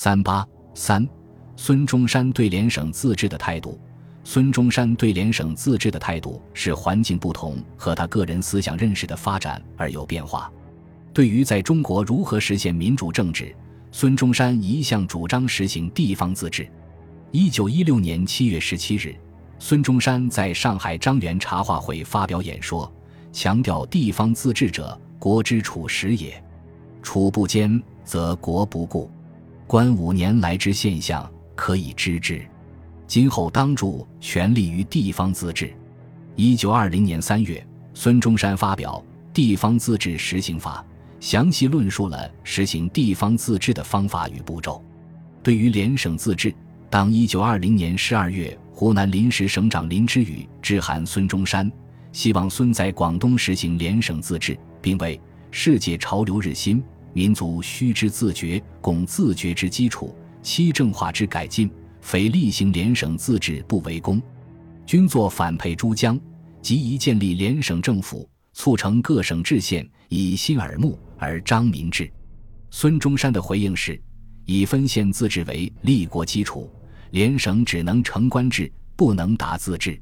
三八三，孙中山对联省自治的态度。孙中山对联省自治的态度是环境不同和他个人思想认识的发展而有变化。对于在中国如何实现民主政治，孙中山一向主张实行地方自治。一九一六年七月十七日，孙中山在上海张园茶话会发表演说，强调地方自治者，国之处实也。处不坚，则国不固。观五年来之现象，可以知之。今后当助权力于地方自治。一九二零年三月，孙中山发表《地方自治实行法》，详细论述了实行地方自治的方法与步骤。对于联省自治，当一九二零年十二月，湖南临时省长林之宇致函孙中山，希望孙在广东实行联省自治，并为世界潮流日新。民族须知自觉，巩自觉之基础，期政化之改进，非例行联省自治不为功。均作反配珠江，即宜建立联省政府，促成各省制县，以新耳目而彰民治。孙中山的回应是：以分县自治为立国基础，联省只能成官制，不能达自治。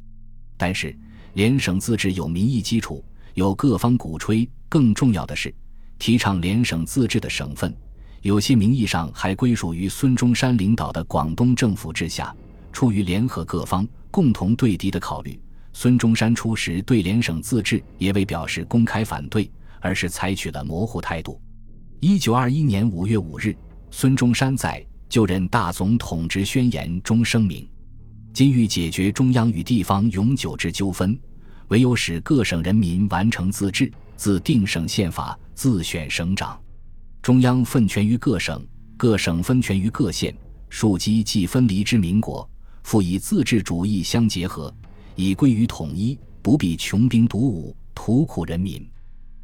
但是联省自治有民意基础，有各方鼓吹，更重要的是。提倡联省自治的省份，有些名义上还归属于孙中山领导的广东政府之下。出于联合各方、共同对敌的考虑，孙中山初时对联省自治也未表示公开反对，而是采取了模糊态度。一九二一年五月五日，孙中山在就任大总统职宣言中声明：“今欲解决中央与地方永久之纠纷，唯有使各省人民完成自治。”自定省宪法，自选省长，中央分权于各省，各省分权于各县，庶几既分离之民国，复以自治主义相结合，以归于统一，不必穷兵黩武，图苦人民。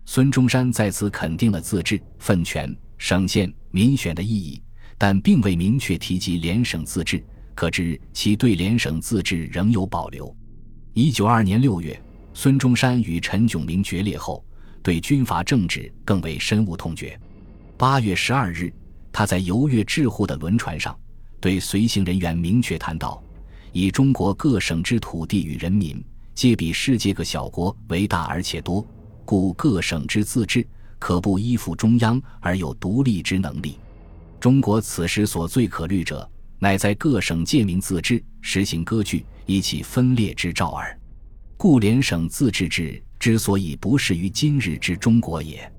孙中山在此肯定了自治、分权、省县、民选的意义，但并未明确提及联省自治，可知其对联省自治仍有保留。一九二年六月，孙中山与陈炯明决裂后。对军阀政治更为深恶痛绝。八月十二日，他在游越智沪的轮船上，对随行人员明确谈到：以中国各省之土地与人民，皆比世界各小国为大而且多，故各省之自治，可不依附中央而有独立之能力。中国此时所最可虑者，乃在各省借民自治，实行割据，以起分裂之兆耳。故联省自治制。之所以不适于今日之中国也，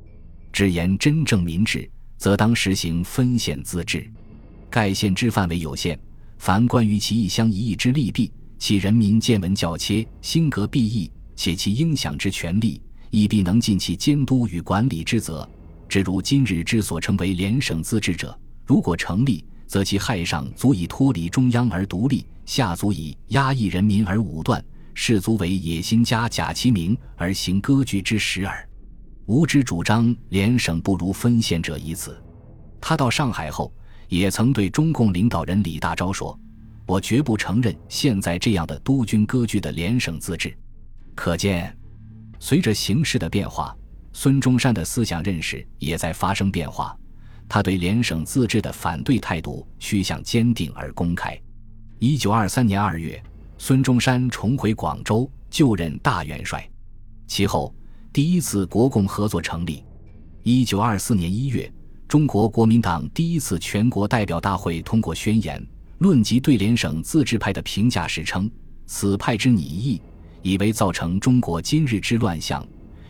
只言真正民治，则当实行分县自治。盖县之范围有限，凡关于其一乡一邑之利弊，其人民见闻较切，心格必异，且其应享之权利，亦必能尽其监督与管理之责。只如今日之所称为联省自治者，如果成立，则其害上足以脱离中央而独立，下足以压抑人民而武断。士卒为野心家假其名而行割据之实耳，吾之主张联省不如分县者以此。他到上海后，也曾对中共领导人李大钊说：“我绝不承认现在这样的督军割据的联省自治。”可见，随着形势的变化，孙中山的思想认识也在发生变化。他对联省自治的反对态度趋向坚定而公开。一九二三年二月。孙中山重回广州，就任大元帅。其后，第一次国共合作成立。一九二四年一月，中国国民党第一次全国代表大会通过宣言，论及对联省自治派的评价时称：“此派之拟议，以为造成中国今日之乱象。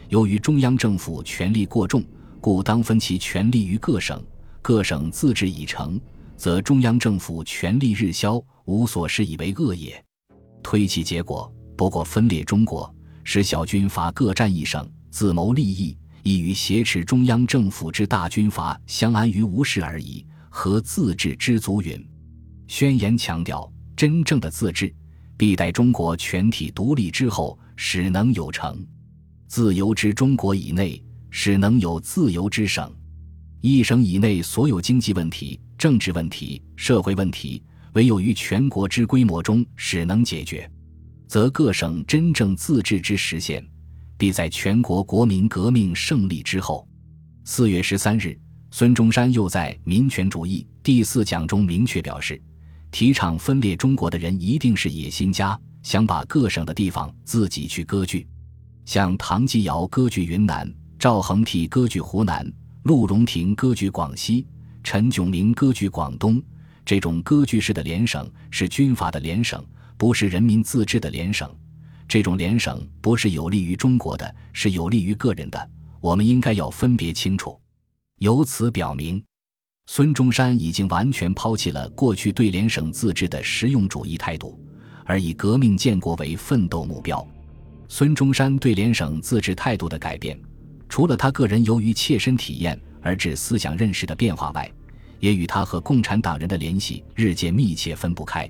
由于中央政府权力过重，故当分其权力于各省。各省自治已成，则中央政府权力日消，无所施以为恶也。”推其结果，不过分裂中国，使小军阀各占一省，自谋利益，亦与挟持中央政府之大军阀相安于无事而已。何自治之足允？宣言强调，真正的自治，必待中国全体独立之后，使能有成。自由之中国以内，使能有自由之省。一省以内所有经济问题、政治问题、社会问题。唯有于全国之规模中使能解决，则各省真正自治之实现，必在全国国民革命胜利之后。四月十三日，孙中山又在《民权主义》第四讲中明确表示，提倡分裂中国的人一定是野心家，想把各省的地方自己去割据，像唐继尧割据云南，赵恒惕割据湖南，陆荣廷割据广西，陈炯明割据广东。这种割据式的联省是军阀的联省，不是人民自治的联省。这种联省不是有利于中国的，是有利于个人的。我们应该要分别清楚。由此表明，孙中山已经完全抛弃了过去对联省自治的实用主义态度，而以革命建国为奋斗目标。孙中山对联省自治态度的改变，除了他个人由于切身体验而致思想认识的变化外，也与他和共产党人的联系日渐密切分不开。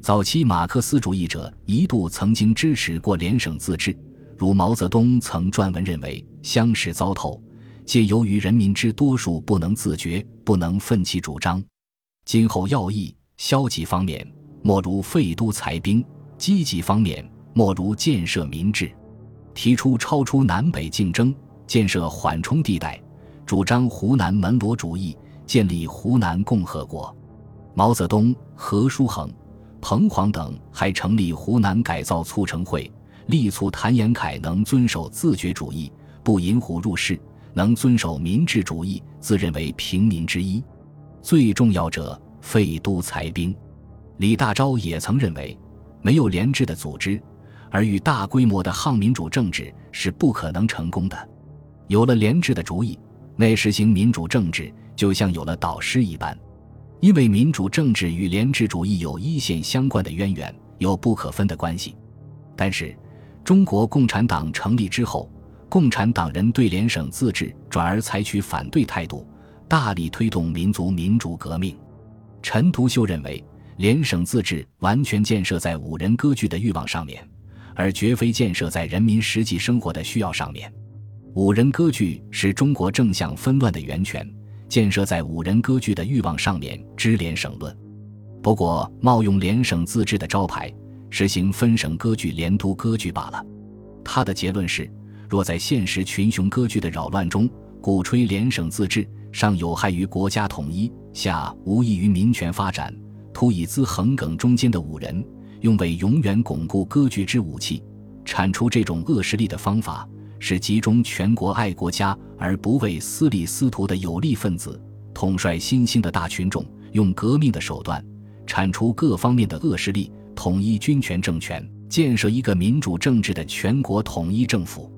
早期马克思主义者一度曾经支持过联省自治，如毛泽东曾撰文认为乡试糟透，皆由于人民之多数不能自觉，不能奋起主张。今后要义消极方面，莫如废都裁兵；积极方面，莫如建设民治。提出超出南北竞争，建设缓冲地带，主张湖南门罗主义。建立湖南共和国，毛泽东、何叔衡、彭黄等还成立湖南改造促成会，力促谭延闿能遵守自觉主义，不引虎入室，能遵守民治主义，自认为平民之一。最重要者，废都裁兵。李大钊也曾认为，没有廉治的组织，而与大规模的抗民主政治是不可能成功的。有了廉治的主意，内实行民主政治。就像有了导师一般，因为民主政治与廉治主义有一线相关的渊源，有不可分的关系。但是，中国共产党成立之后，共产党人对联省自治转而采取反对态度，大力推动民族民主革命。陈独秀认为，联省自治完全建设在五人割据的欲望上面，而绝非建设在人民实际生活的需要上面。五人割据是中国正向纷乱的源泉。建设在五人割据的欲望上面，支联省论。不过，冒用联省自治的招牌，实行分省割据、连都割据罢了。他的结论是：若在现实群雄割据的扰乱中，鼓吹联省自治，上有害于国家统一，下无益于民权发展，图以资横梗中间的五人，用为永远巩固割据之武器。铲除这种恶势力的方法。是集中全国爱国家而不为私利私图的有力分子，统帅新兴的大群众，用革命的手段铲除各方面的恶势力，统一军权政权，建设一个民主政治的全国统一政府。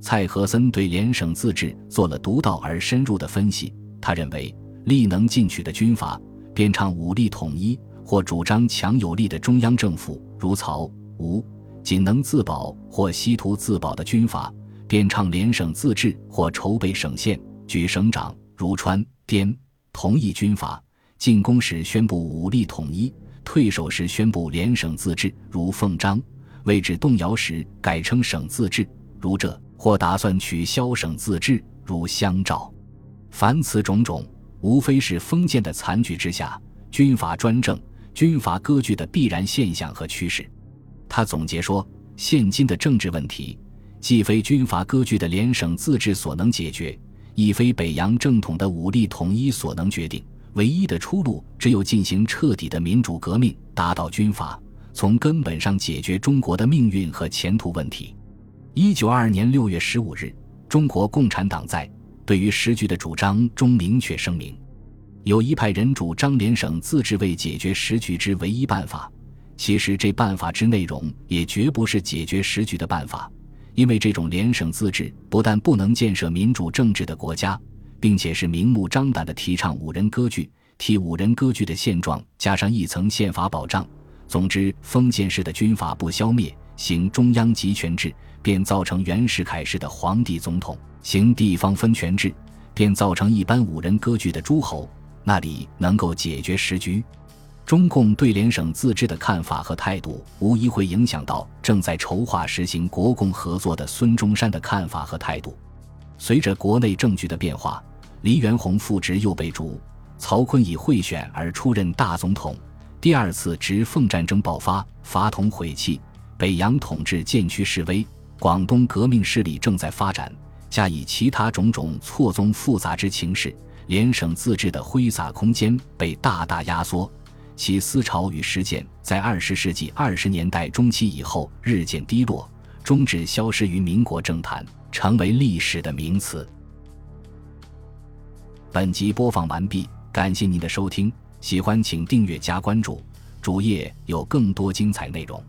蔡和森对联省自治做了独到而深入的分析。他认为，力能进取的军阀，便倡武力统一，或主张强有力的中央政府，如曹、吴；仅能自保或稀图自保的军阀。便倡联省自治或筹备省县，举省长如川滇同意军阀，进攻时宣布武力统一，退守时宣布联省自治，如奉章；位置动摇时改称省自治，如浙；或打算取消省自治，如湘赵。凡此种种，无非是封建的残局之下，军阀专政、军阀割据的必然现象和趋势。他总结说：现今的政治问题。既非军阀割据的联省自治所能解决，亦非北洋正统的武力统一所能决定。唯一的出路，只有进行彻底的民主革命，打倒军阀，从根本上解决中国的命运和前途问题。一九二二年六月十五日，中国共产党在对于时局的主张中明确声明：有一派人主张联省自治为解决时局之唯一办法，其实这办法之内容也绝不是解决时局的办法。因为这种联省自治不但不能建设民主政治的国家，并且是明目张胆的提倡五人割据，替五人割据的现状加上一层宪法保障。总之，封建式的军阀不消灭，行中央集权制，便造成袁世凯式的皇帝总统；行地方分权制，便造成一般五人割据的诸侯。那里能够解决时局？中共对联省自治的看法和态度，无疑会影响到正在筹划实行国共合作的孙中山的看法和态度。随着国内政局的变化，黎元洪复职又被逐，曹锟以贿选而出任大总统。第二次直奉战争爆发，法统毁弃，北洋统治渐趋式微，广东革命势力正在发展，加以其他种种错综复杂之情势，联省自治的挥洒空间被大大压缩，其思潮与实践在二十世纪二十年代中期以后日渐低落，终止消失于民国政坛，成为历史的名词。本集播放完毕，感谢您的收听，喜欢请订阅加关注，主页有更多精彩内容。